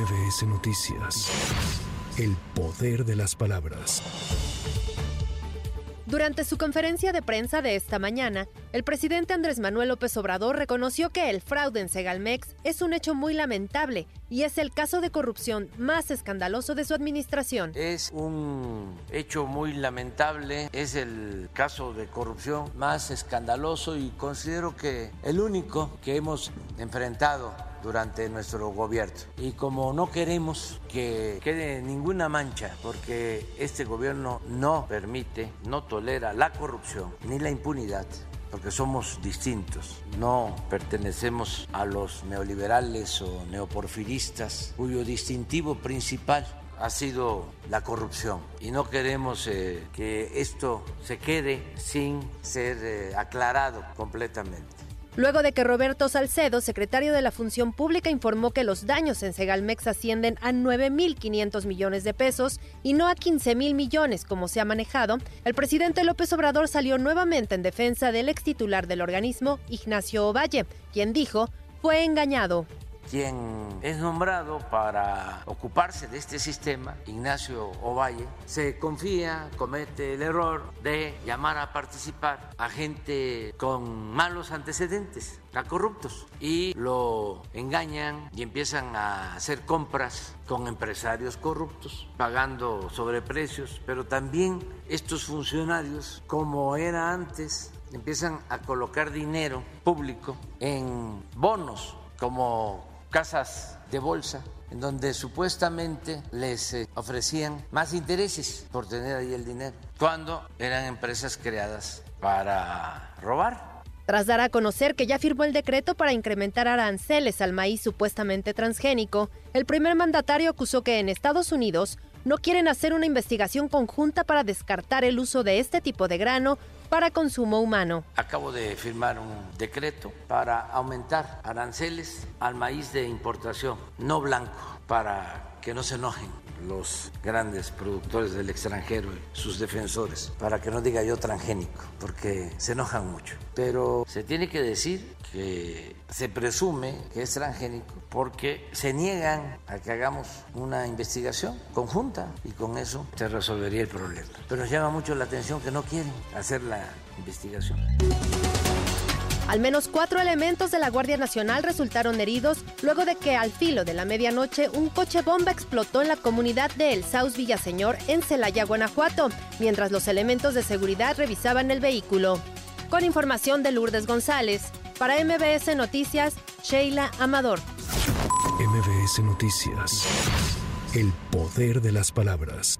MBS Noticias. El poder de las palabras. Durante su conferencia de prensa de esta mañana, el presidente Andrés Manuel López Obrador reconoció que el fraude en Segalmex es un hecho muy lamentable y es el caso de corrupción más escandaloso de su administración. Es un hecho muy lamentable, es el caso de corrupción más escandaloso y considero que el único que hemos enfrentado durante nuestro gobierno. Y como no queremos que quede ninguna mancha, porque este gobierno no permite, no tolera la corrupción ni la impunidad, porque somos distintos, no pertenecemos a los neoliberales o neoporfiristas, cuyo distintivo principal ha sido la corrupción y no queremos eh, que esto se quede sin ser eh, aclarado completamente. Luego de que Roberto Salcedo, secretario de la Función Pública, informó que los daños en Segalmex ascienden a 9.500 millones de pesos y no a 15.000 millones como se ha manejado, el presidente López Obrador salió nuevamente en defensa del ex titular del organismo, Ignacio Ovalle, quien dijo fue engañado quien es nombrado para ocuparse de este sistema, Ignacio Ovalle, se confía, comete el error de llamar a participar a gente con malos antecedentes, a corruptos, y lo engañan y empiezan a hacer compras con empresarios corruptos, pagando sobreprecios, pero también estos funcionarios, como era antes, empiezan a colocar dinero público en bonos como casas de bolsa en donde supuestamente les eh, ofrecían más intereses por tener ahí el dinero, cuando eran empresas creadas para robar. Tras dar a conocer que ya firmó el decreto para incrementar aranceles al maíz supuestamente transgénico, el primer mandatario acusó que en Estados Unidos no quieren hacer una investigación conjunta para descartar el uso de este tipo de grano para consumo humano. Acabo de firmar un decreto para aumentar aranceles al maíz de importación no blanco para que no se enojen los grandes productores del extranjero y sus defensores, para que no diga yo transgénico, porque se enojan mucho. Pero se tiene que decir que se presume que es transgénico porque se niegan a que hagamos una investigación conjunta y con eso se resolvería el problema. Pero nos llama mucho la atención que no quieren hacer la investigación. Al menos cuatro elementos de la Guardia Nacional resultaron heridos luego de que al filo de la medianoche un coche bomba explotó en la comunidad de El Saus Villaseñor en Celaya, Guanajuato, mientras los elementos de seguridad revisaban el vehículo. Con información de Lourdes González, para MBS Noticias, Sheila Amador. MBS Noticias. El poder de las palabras.